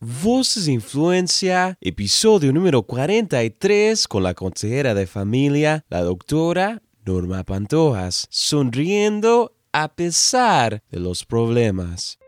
Voces de Influencia, episodio número 43 con la consejera de familia, la doctora Norma Pantojas, sonriendo a pesar de los problemas.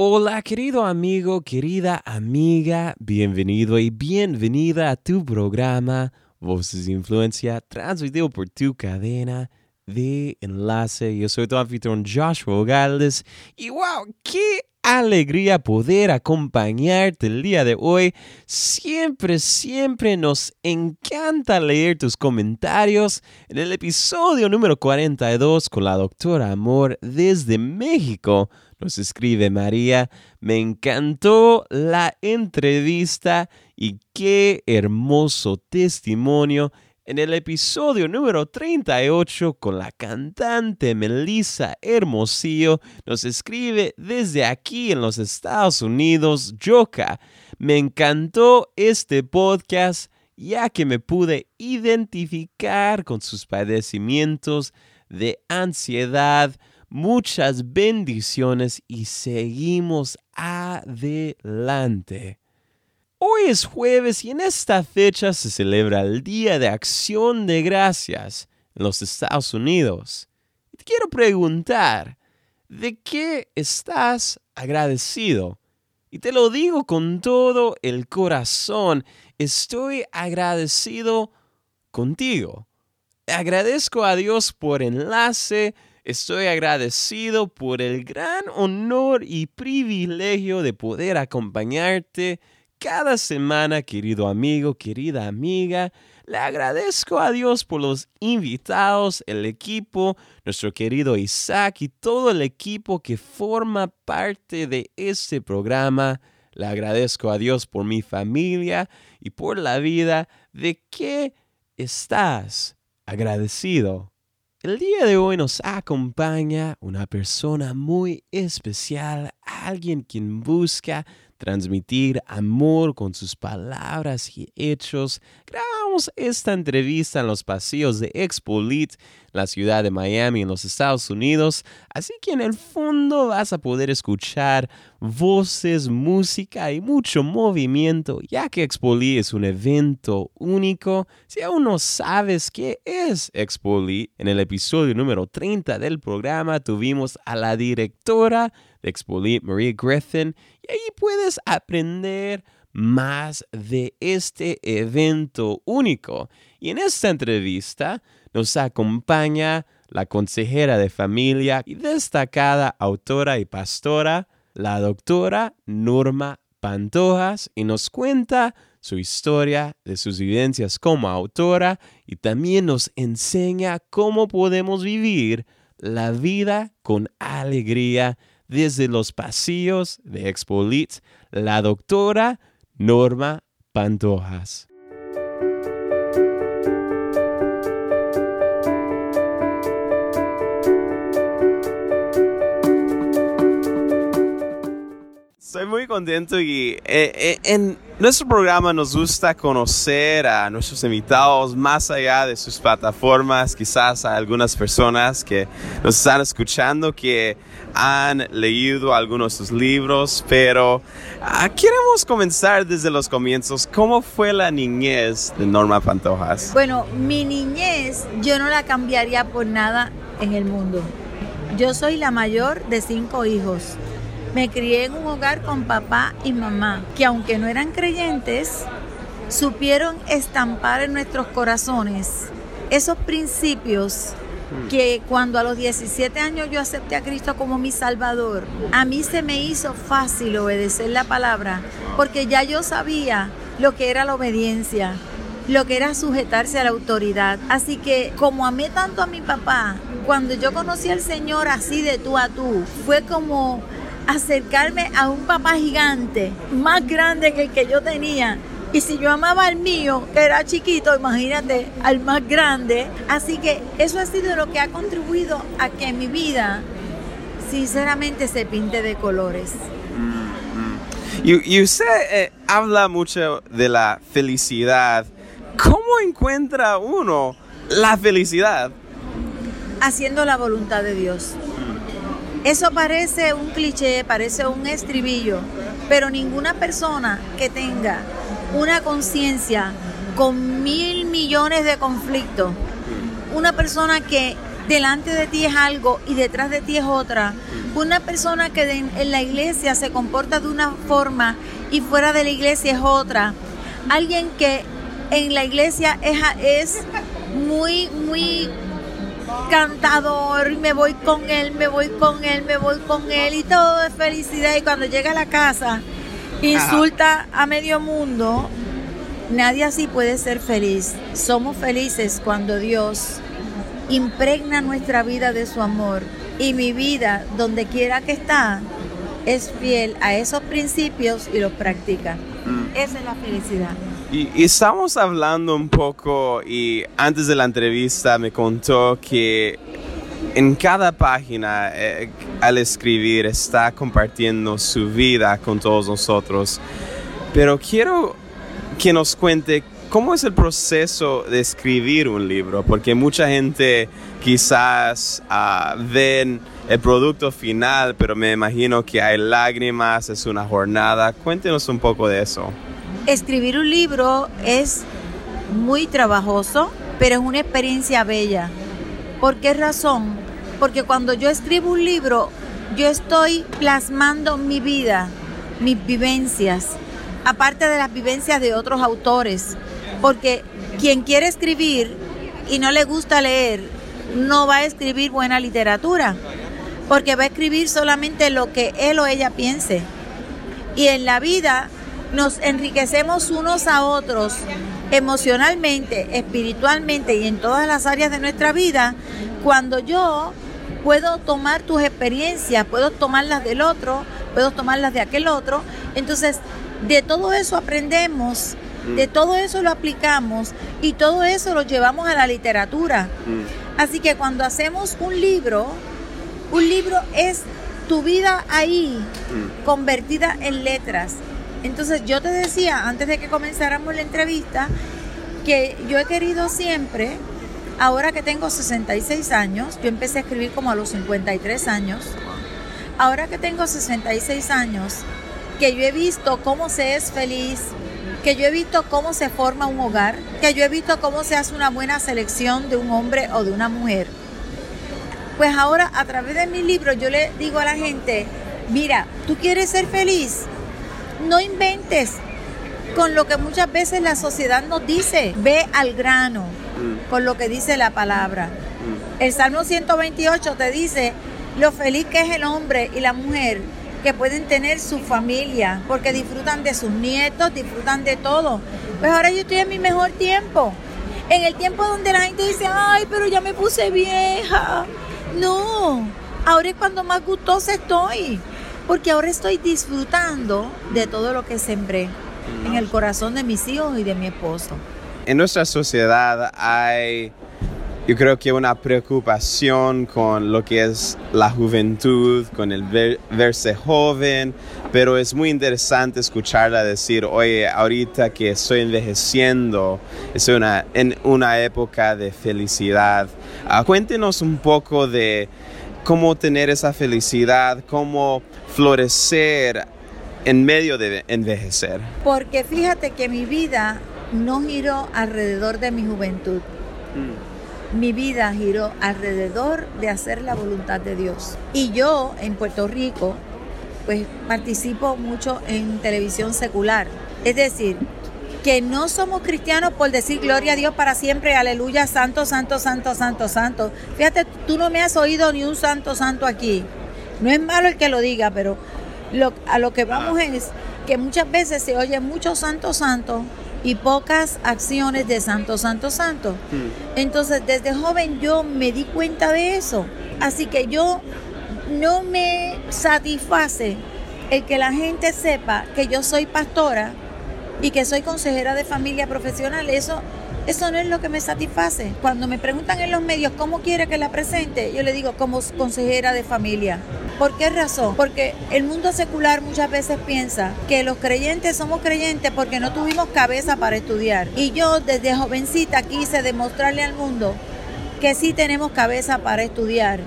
Hola querido amigo, querida amiga, bienvenido y bienvenida a tu programa Voces de Influencia, transmitido por tu cadena de enlace. Yo soy tu anfitrión Joshua Galdes y wow, qué alegría poder acompañarte el día de hoy. Siempre, siempre nos encanta leer tus comentarios en el episodio número 42 con la doctora Amor desde México. Nos escribe María, me encantó la entrevista y qué hermoso testimonio en el episodio número 38 con la cantante Melissa Hermosillo nos escribe desde aquí en los Estados Unidos, Yoka. Me encantó este podcast ya que me pude identificar con sus padecimientos de ansiedad, muchas bendiciones y seguimos adelante. Hoy es jueves y en esta fecha se celebra el Día de Acción de Gracias en los Estados Unidos. te quiero preguntar, ¿de qué estás agradecido? Y te lo digo con todo el corazón, estoy agradecido contigo. Agradezco a Dios por enlace, Estoy agradecido por el gran honor y privilegio de poder acompañarte cada semana, querido amigo, querida amiga. Le agradezco a Dios por los invitados, el equipo, nuestro querido Isaac y todo el equipo que forma parte de este programa. Le agradezco a Dios por mi familia y por la vida. ¿De qué estás agradecido? El día de hoy nos acompaña una persona muy especial, alguien quien busca transmitir amor con sus palabras y hechos. Esta entrevista en los pasillos de Expolit, la ciudad de Miami, en los Estados Unidos. Así que en el fondo vas a poder escuchar voces, música y mucho movimiento, ya que Expolit es un evento único. Si aún no sabes qué es Expolit, en el episodio número 30 del programa tuvimos a la directora de Expolit, Marie Griffin, y ahí puedes aprender más de este evento único. Y en esta entrevista nos acompaña la consejera de familia y destacada autora y pastora, la doctora Norma Pantojas, y nos cuenta su historia de sus vivencias como autora y también nos enseña cómo podemos vivir la vida con alegría desde los pasillos de Expolit, la doctora Norma Pantojas. Estoy muy contento y eh, eh, en nuestro programa nos gusta conocer a nuestros invitados más allá de sus plataformas, quizás a algunas personas que nos están escuchando que han leído algunos de sus libros, pero ah, queremos comenzar desde los comienzos. ¿Cómo fue la niñez de Norma Pantojas? Bueno, mi niñez yo no la cambiaría por nada en el mundo. Yo soy la mayor de cinco hijos. Me crié en un hogar con papá y mamá, que aunque no eran creyentes, supieron estampar en nuestros corazones esos principios hmm. que cuando a los 17 años yo acepté a Cristo como mi Salvador, a mí se me hizo fácil obedecer la palabra, porque ya yo sabía lo que era la obediencia, lo que era sujetarse a la autoridad. Así que como amé tanto a mi papá, cuando yo conocí al Señor así de tú a tú, fue como acercarme a un papá gigante, más grande que el que yo tenía. Y si yo amaba al mío, que era chiquito, imagínate, al más grande. Así que eso ha sido lo que ha contribuido a que mi vida sinceramente se pinte de colores. Y, usted eh, habla mucho de la felicidad. ¿Cómo encuentra uno la felicidad? Haciendo la voluntad de Dios. Eso parece un cliché, parece un estribillo, pero ninguna persona que tenga una conciencia con mil millones de conflictos, una persona que delante de ti es algo y detrás de ti es otra, una persona que en la iglesia se comporta de una forma y fuera de la iglesia es otra, alguien que en la iglesia es, es muy, muy cantador, me voy con él, me voy con él, me voy con él y todo es felicidad y cuando llega a la casa insulta a medio mundo, nadie así puede ser feliz. Somos felices cuando Dios impregna nuestra vida de su amor y mi vida, donde quiera que está, es fiel a esos principios y los practica. Mm. Esa es la felicidad. Y, estamos hablando un poco y antes de la entrevista me contó que en cada página eh, al escribir está compartiendo su vida con todos nosotros. Pero quiero que nos cuente cómo es el proceso de escribir un libro, porque mucha gente quizás uh, ven el producto final, pero me imagino que hay lágrimas, es una jornada. Cuéntenos un poco de eso. Escribir un libro es muy trabajoso, pero es una experiencia bella. ¿Por qué razón? Porque cuando yo escribo un libro, yo estoy plasmando mi vida, mis vivencias, aparte de las vivencias de otros autores. Porque quien quiere escribir y no le gusta leer, no va a escribir buena literatura. Porque va a escribir solamente lo que él o ella piense. Y en la vida nos enriquecemos unos a otros emocionalmente, espiritualmente y en todas las áreas de nuestra vida cuando yo puedo tomar tus experiencias, puedo tomarlas del otro, puedo tomarlas de aquel otro. Entonces, de todo eso aprendemos, de mm. todo eso lo aplicamos y todo eso lo llevamos a la literatura. Mm. Así que cuando hacemos un libro, un libro es tu vida ahí, mm. convertida en letras. Entonces yo te decía antes de que comenzáramos la entrevista que yo he querido siempre, ahora que tengo 66 años, yo empecé a escribir como a los 53 años, ahora que tengo 66 años, que yo he visto cómo se es feliz, que yo he visto cómo se forma un hogar, que yo he visto cómo se hace una buena selección de un hombre o de una mujer. Pues ahora a través de mi libro yo le digo a la gente, mira, tú quieres ser feliz, no inventes con lo que muchas veces la sociedad nos dice. Ve al grano mm. con lo que dice la palabra. Mm. El Salmo 128 te dice lo feliz que es el hombre y la mujer que pueden tener su familia, porque disfrutan de sus nietos, disfrutan de todo. Pues ahora yo estoy en mi mejor tiempo. En el tiempo donde la gente dice, ay, pero ya me puse vieja. No, ahora es cuando más gustosa estoy porque ahora estoy disfrutando de todo lo que sembré en el corazón de mis hijos y de mi esposo. En nuestra sociedad hay, yo creo que una preocupación con lo que es la juventud, con el verse joven, pero es muy interesante escucharla decir, oye, ahorita que estoy envejeciendo, estoy una, en una época de felicidad. Ah, cuéntenos un poco de cómo tener esa felicidad, cómo florecer en medio de envejecer. Porque fíjate que mi vida no giró alrededor de mi juventud. Mm. Mi vida giró alrededor de hacer la voluntad de Dios. Y yo en Puerto Rico, pues participo mucho en televisión secular. Es decir, que no somos cristianos por decir gloria a Dios para siempre, aleluya, santo, santo, santo, santo, santo. Fíjate, tú no me has oído ni un santo, santo aquí. No es malo el que lo diga, pero a lo que vamos es que muchas veces se oye mucho santo, santo y pocas acciones de santo, santo, santo. Hmm. Entonces, desde joven yo me di cuenta de eso. Así que yo no me satisface el que la gente sepa que yo soy pastora y que soy consejera de familia profesional. Eso, Eso no es lo que me satisface. Cuando me preguntan en los medios cómo quiere que la presente, yo le digo como consejera de familia. ¿Por qué razón? Porque el mundo secular muchas veces piensa que los creyentes somos creyentes porque no tuvimos cabeza para estudiar. Y yo desde jovencita quise demostrarle al mundo que sí tenemos cabeza para estudiar.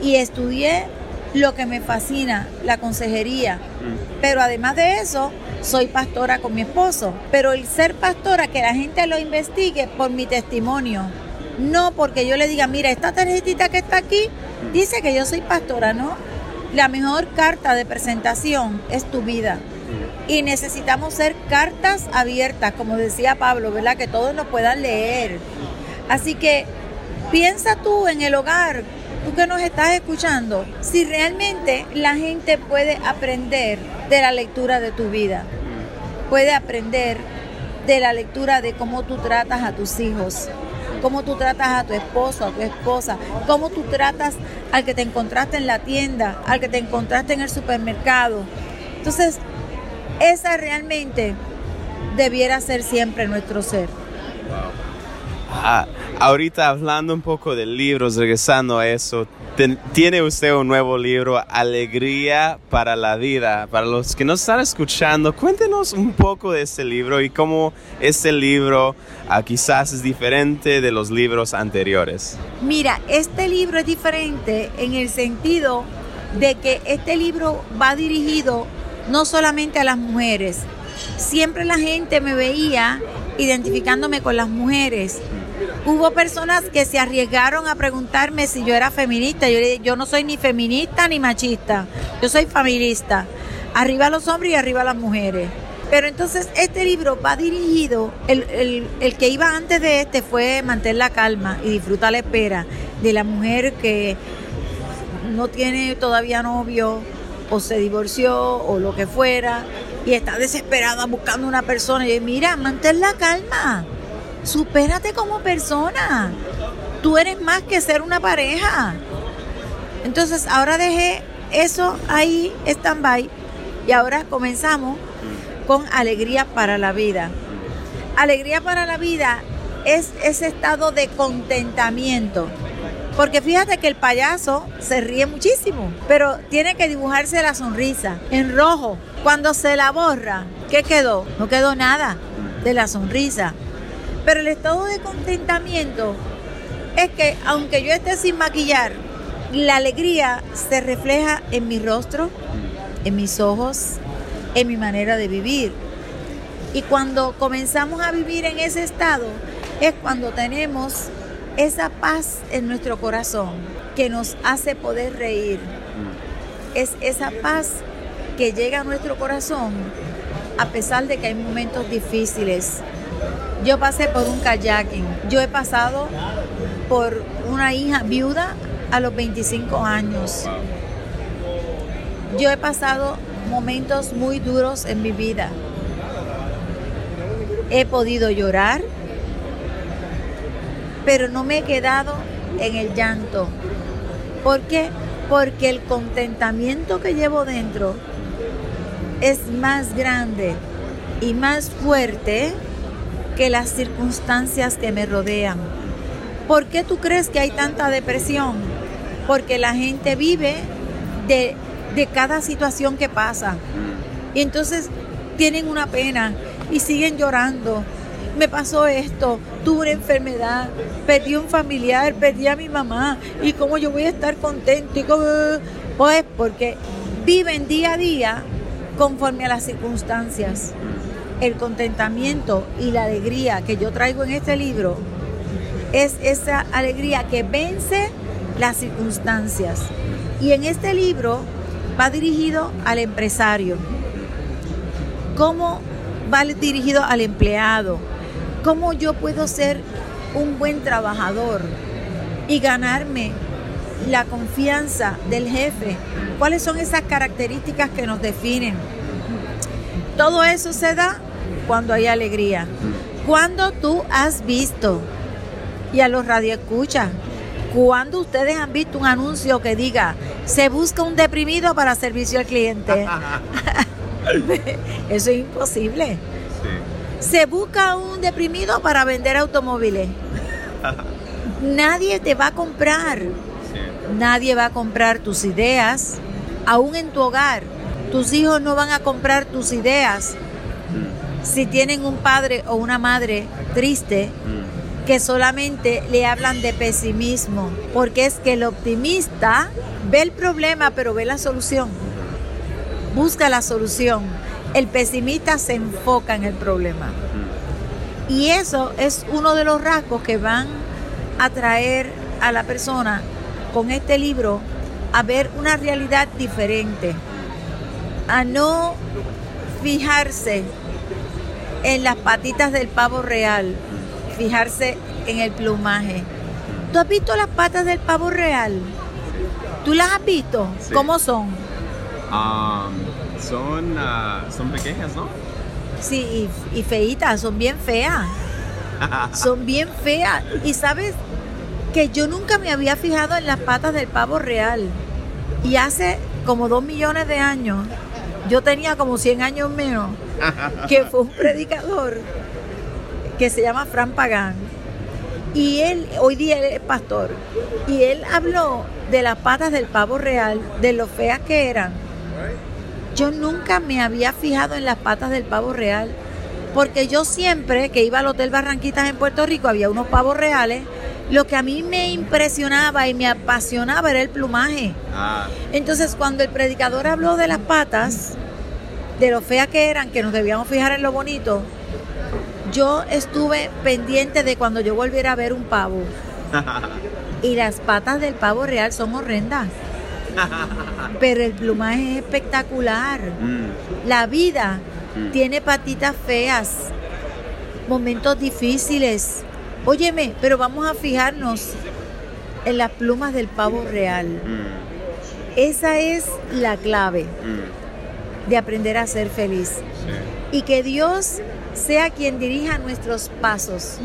Y estudié lo que me fascina, la consejería. Pero además de eso, soy pastora con mi esposo. Pero el ser pastora, que la gente lo investigue por mi testimonio. No porque yo le diga, mira, esta tarjetita que está aquí dice que yo soy pastora, ¿no? La mejor carta de presentación es tu vida. Y necesitamos ser cartas abiertas, como decía Pablo, ¿verdad? Que todos nos puedan leer. Así que piensa tú en el hogar, tú que nos estás escuchando, si realmente la gente puede aprender de la lectura de tu vida, puede aprender de la lectura de cómo tú tratas a tus hijos, cómo tú tratas a tu esposo, a tu esposa, cómo tú tratas al que te encontraste en la tienda, al que te encontraste en el supermercado. Entonces, esa realmente debiera ser siempre nuestro ser. Ah, ahorita hablando un poco de libros, regresando a eso, tiene usted un nuevo libro, Alegría para la Vida. Para los que nos están escuchando, cuéntenos un poco de este libro y cómo este libro ah, quizás es diferente de los libros anteriores. Mira, este libro es diferente en el sentido de que este libro va dirigido no solamente a las mujeres. Siempre la gente me veía identificándome con las mujeres Hubo personas que se arriesgaron a preguntarme si yo era feminista. Yo yo no soy ni feminista ni machista, yo soy familista. Arriba los hombres y arriba las mujeres. Pero entonces este libro va dirigido, el, que iba antes de este fue Mantén la calma y disfruta la espera de la mujer que no tiene todavía novio o se divorció o lo que fuera y está desesperada buscando una persona y mira, mantén la calma supérate como persona. Tú eres más que ser una pareja. Entonces ahora dejé eso ahí, stand-by, y ahora comenzamos con alegría para la vida. Alegría para la vida es ese estado de contentamiento. Porque fíjate que el payaso se ríe muchísimo, pero tiene que dibujarse la sonrisa en rojo. Cuando se la borra, ¿qué quedó? No quedó nada de la sonrisa. Pero el estado de contentamiento es que aunque yo esté sin maquillar, la alegría se refleja en mi rostro, en mis ojos, en mi manera de vivir. Y cuando comenzamos a vivir en ese estado, es cuando tenemos esa paz en nuestro corazón que nos hace poder reír. Es esa paz que llega a nuestro corazón a pesar de que hay momentos difíciles, yo pasé por un kayaking. Yo he pasado por una hija viuda a los 25 años. Yo he pasado momentos muy duros en mi vida. He podido llorar, pero no me he quedado en el llanto. ¿Por qué? Porque el contentamiento que llevo dentro es más grande y más fuerte que las circunstancias que me rodean. ¿Por qué tú crees que hay tanta depresión? Porque la gente vive de, cada situación que pasa. Y entonces tienen una pena y siguen llorando. Me pasó esto, tuve una enfermedad, perdí un familiar, perdí a mi mamá. ¿Y cómo yo voy a estar contento? Y Pues porque viven día a día conforme a las circunstancias el contentamiento y la alegría que yo traigo en este libro es esa alegría que vence las circunstancias. Y en este libro va dirigido al empresario. ¿Cómo va dirigido al empleado? ¿Cómo yo puedo ser un buen trabajador y ganarme la confianza del jefe? ¿Cuáles son esas características que nos definen? Todo eso se da cuando hay alegría. Cuando tú has visto, y a los radioescuchas, cuando ustedes han visto un anuncio que diga, se busca un deprimido para servicio al cliente. Eso es imposible. Se busca un deprimido para vender automóviles. Nadie te va a comprar. Nadie va a comprar tus ideas, aún en tu hogar. Tus hijos no van a comprar tus ideas si tienen un padre o una madre triste que solamente le hablan de pesimismo, porque es que el optimista ve el problema pero ve la solución, busca la solución. El pesimista se enfoca en el problema. Y eso es uno de los rasgos que van a traer a la persona con este libro a ver una realidad diferente, a no fijarse en las patitas del pavo real, fijarse en el plumaje. ¿Tú has visto las patas del pavo real? ¿Tú las has visto? Sí. ¿Cómo son? Um, son, ah, son pequeñas, ¿no? Sí, y, y feitas, son bien feas. Son bien feas. Y sabes que yo nunca me había fijado en las patas del pavo real. Y hace como dos millones de años, yo tenía como 100 años menos, que fue un predicador que se llama Fran Pagán. Y él, hoy día él es pastor, y él habló de las patas del pavo real, de lo feas que eran. Yo nunca me había fijado en las patas del pavo real, porque yo siempre que iba al Hotel Barranquitas en Puerto Rico había unos pavos reales. Lo que a mí me impresionaba y me apasionaba era el plumaje. Ah, Entonces, cuando el predicador habló de las patas, de lo feas que eran, que nos debíamos fijar en lo bonito, yo estuve pendiente de cuando yo volviera a ver un pavo. Y las patas del pavo real son horrendas. Pero el plumaje es espectacular. mm, La vida Mm. tiene patitas feas, momentos difíciles. Óyeme, pero vamos a fijarnos en las plumas del pavo real. mm, Esa es la clave mm, de aprender a ser feliz. sí, Y que Dios sea quien dirija nuestros pasos.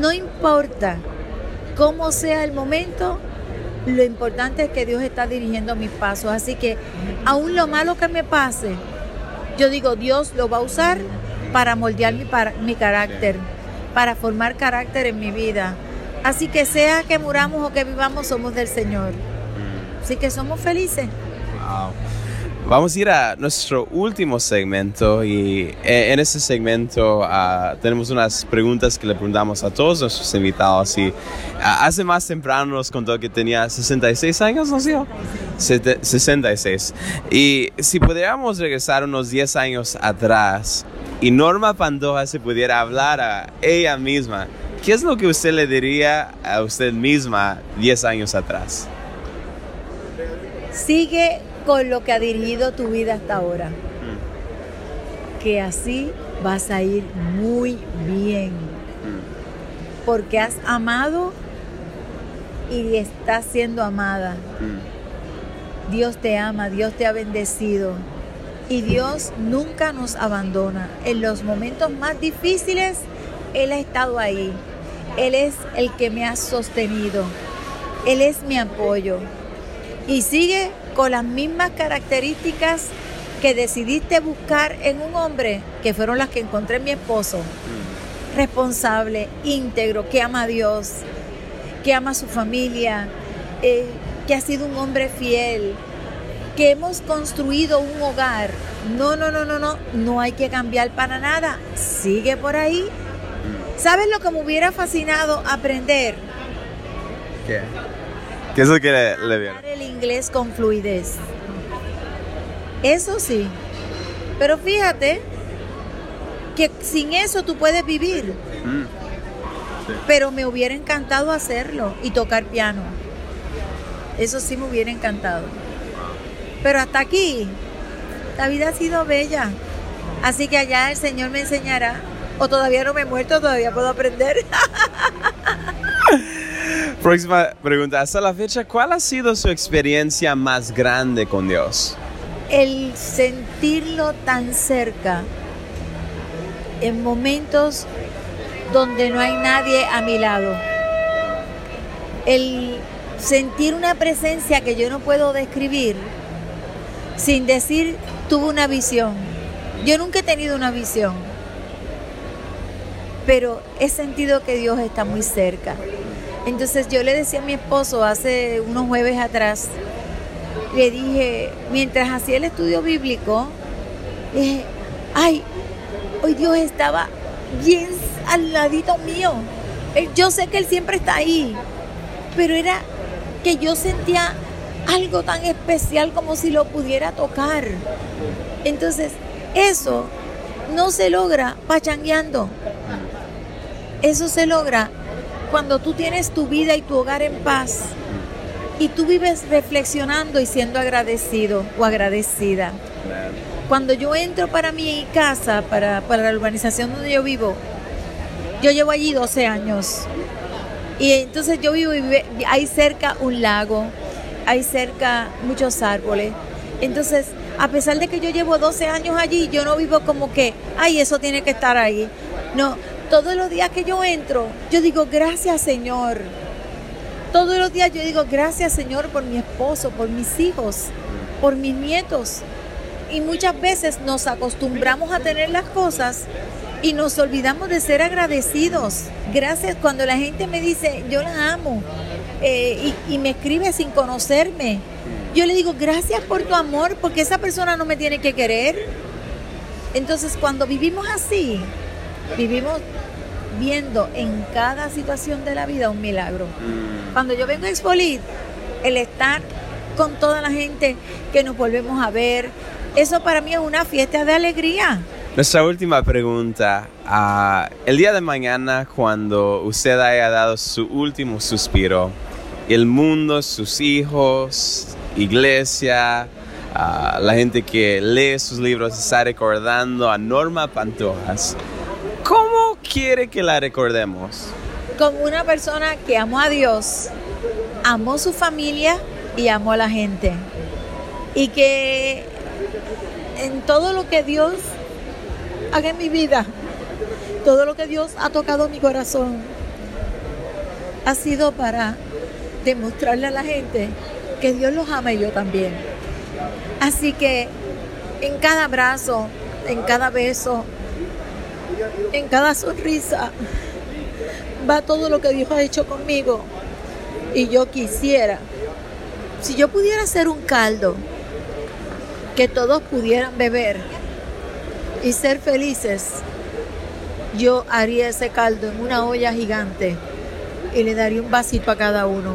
No importa cómo sea el momento, lo importante es que Dios está dirigiendo mis pasos. Así que aún lo malo que me pase, yo digo, Dios lo va a usar para moldear mi, para- mi carácter, para formar carácter en mi vida. Así que sea que muramos o que vivamos, somos del Señor. mm. Así que somos felices. Wow. Vamos a ir a nuestro último segmento y eh, en este segmento ah, tenemos unas preguntas que le preguntamos a todos nuestros invitados y ah, hace más temprano nos contó que tenía 66 años, ¿no sé? Sete- 66. Y si pudiéramos regresar unos 10 años atrás y Norma Pandoja se pudiera hablar a ella misma, ¿qué es lo que usted le diría a usted misma 10 años atrás? Sigue con lo que ha dirigido tu vida hasta ahora. Que así vas a ir muy bien. Porque has amado y estás siendo amada. Dios te ama, Dios te ha bendecido. Y Dios nunca nos abandona. En los momentos más difíciles, Él ha estado ahí. Él es el que me ha sostenido. Él es mi apoyo. Y sigue con las mismas características que decidiste buscar en un hombre, que fueron las que encontré en mi esposo. Responsable, íntegro, que ama a Dios, que ama a su familia, eh, que ha sido un hombre fiel, que hemos construido un hogar. No, no, no, no, no, no hay que cambiar para nada. Sigue por ahí. ¿Sabes lo que me hubiera fascinado aprender? ¿Qué? ¿Qué es lo que le, le vieron? El inglés con fluidez. Eso sí. Pero fíjate que sin eso tú puedes vivir. Mm. Pero me hubiera encantado hacerlo y tocar piano. Eso sí me hubiera encantado. Pero hasta aquí, la vida ha sido bella. Así que allá el Señor me enseñará. O todavía no me he muerto, todavía puedo aprender. Próxima pregunta. Hasta la fecha, ¿cuál ha sido su experiencia más grande con Dios? el sentirlo tan cerca en momentos donde no hay nadie a mi lado. El sentir una presencia que yo no puedo describir sin decir tuve una visión. Yo nunca he tenido una visión. pero he sentido que Dios está muy cerca. Entonces yo le decía a mi esposo hace unos jueves atrás, le dije, mientras hacía el estudio bíblico, dije, ay, hoy Dios estaba bien al ladito mío. Yo sé que Él siempre está ahí, pero era que yo sentía algo tan especial como si lo pudiera tocar. Entonces, eso no se logra pachangueando. Eso se logra cuando tú tienes tu vida y tu hogar en paz y tú vives reflexionando y siendo agradecido o agradecida. Cuando yo entro para mi casa, para, para la urbanización donde yo vivo, yo llevo allí 12 años. Y entonces yo vivo y hay cerca un lago, hay cerca muchos árboles. Entonces, a pesar de que yo llevo 12 años allí, yo no vivo como que, ay, eso tiene que estar ahí. No, todos los días que yo entro, yo digo, gracias Señor. Todos los días yo digo, gracias Señor por mi esposo, por mis hijos, por mis nietos. Y muchas veces nos acostumbramos a tener las cosas y nos olvidamos de ser agradecidos. Gracias cuando la gente me dice, yo la amo eh, y, me escribe sin conocerme. Yo le digo, gracias por tu amor, porque esa persona no me tiene que querer. Entonces, cuando vivimos así, vivimos viendo en cada situación de la vida un milagro. Cuando yo vengo a Expolit, el estar con toda la gente que nos volvemos a ver, eso para mí es una fiesta de alegría. Nuestra última pregunta. Ah, el día de mañana, cuando usted haya dado su último suspiro, el mundo, sus hijos, iglesia, la gente que lee sus libros está recordando a Norma Pantojas, ¿cómo quiere que la recordemos? Como una persona que amó a Dios, amó su familia y amó a la gente. Y que en todo lo que Dios haga en mi vida, todo lo que Dios ha tocado mi corazón, ha sido para demostrarle a la gente que Dios los ama y yo también. Así que en cada abrazo, en cada beso, en cada sonrisa, va todo lo que Dios ha hecho conmigo. Y yo quisiera, si yo pudiera hacer un caldo que todos pudieran beber y ser felices, yo haría ese caldo en una olla gigante y le daría un vasito a cada uno.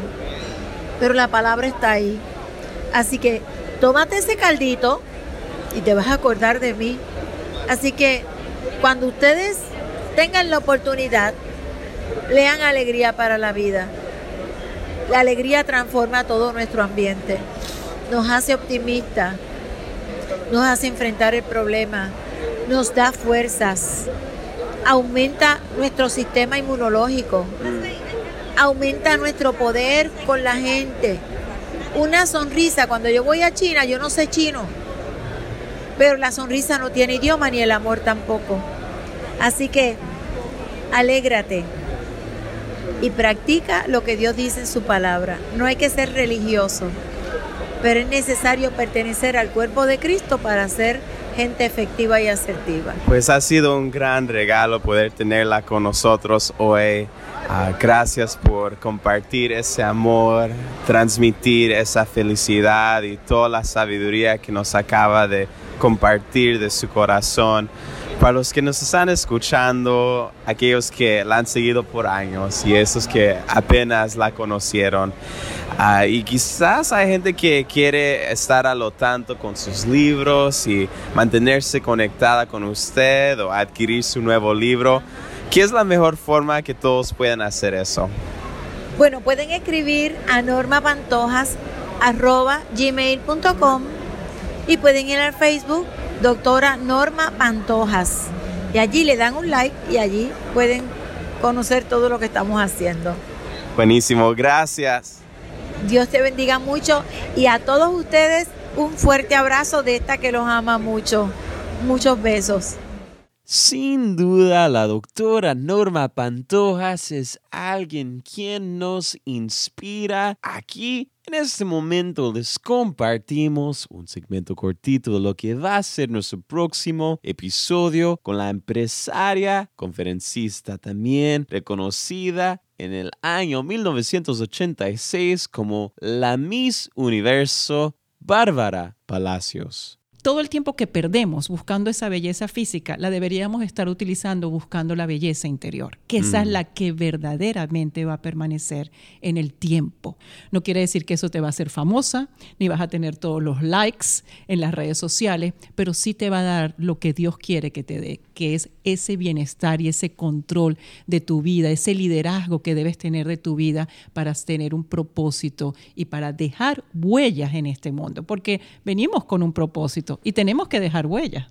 Pero la palabra está ahí. Así que tómate ese caldito y te vas a acordar de mí. Así que cuando ustedes tengan la oportunidad, lean alegría para la vida. La alegría transforma todo nuestro ambiente, nos hace optimistas, nos hace enfrentar el problema, nos da fuerzas, aumenta nuestro sistema inmunológico, aumenta nuestro poder con la gente. Una sonrisa, cuando yo voy a China, yo no sé chino, pero la sonrisa no tiene idioma ni el amor tampoco. Así que alégrate y practica lo que Dios dice en su palabra. No hay que ser religioso, pero es necesario pertenecer al cuerpo de Cristo para ser gente efectiva y asertiva. Pues ha sido un gran regalo poder tenerla con nosotros hoy. Ah, gracias por compartir ese amor, transmitir esa felicidad y toda la sabiduría que nos acaba de compartir de su corazón. Para los que nos están escuchando, aquellos que la han seguido por años y esos que apenas la conocieron, ah, y quizás hay gente que quiere estar a lo tanto con sus libros y mantenerse conectada con usted o adquirir su nuevo libro. ¿Qué es la mejor forma que todos puedan hacer eso? Bueno, pueden escribir a normapantojas.gmail.com y pueden ir al Facebook doctora Norma Pantojas. Y allí le dan un like y allí pueden conocer todo lo que estamos haciendo. Buenísimo, gracias. Dios te bendiga mucho y a todos ustedes un fuerte abrazo de esta que los ama mucho. Muchos besos. Sin duda, la doctora Norma Pantojas es alguien quien nos inspira. Aquí, en este momento, les compartimos un segmento cortito de lo que va a ser nuestro próximo episodio con la empresaria, conferencista también reconocida en el año 1986 como la Miss Universo Bárbara Palacios todo el tiempo que perdemos buscando esa belleza física, la deberíamos estar utilizando buscando la belleza interior, que esa es mm. la que verdaderamente va a permanecer en el tiempo. No quiere decir que eso te va a hacer famosa, ni vas a tener todos los likes en las redes sociales, pero sí te va a dar lo que Dios quiere que te dé, que es ese bienestar y ese control de tu vida, ese liderazgo que debes tener de tu vida para tener un propósito y para dejar huellas en este mundo, porque venimos con un propósito y tenemos que dejar huella.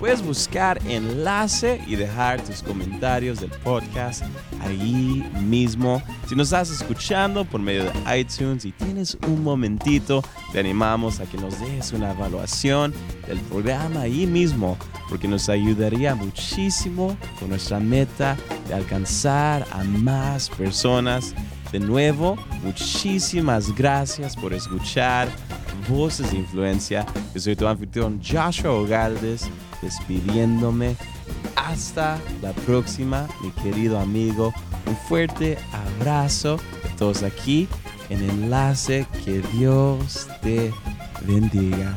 Puedes buscar enlace y dejar tus comentarios del podcast ahí mismo. Si nos estás escuchando por medio de iTunes y tienes un momentito, te animamos a que nos dejes una evaluación del programa ahí mismo, porque nos ayudaría muchísimo con nuestra meta de alcanzar a más personas. De nuevo, muchísimas gracias por escuchar Voces de Influencia. Yo soy tu anfitrión Joshua Ogaldes despidiéndome. Hasta la próxima, mi querido amigo. Un fuerte abrazo todos aquí en Enlace. Que Dios te bendiga.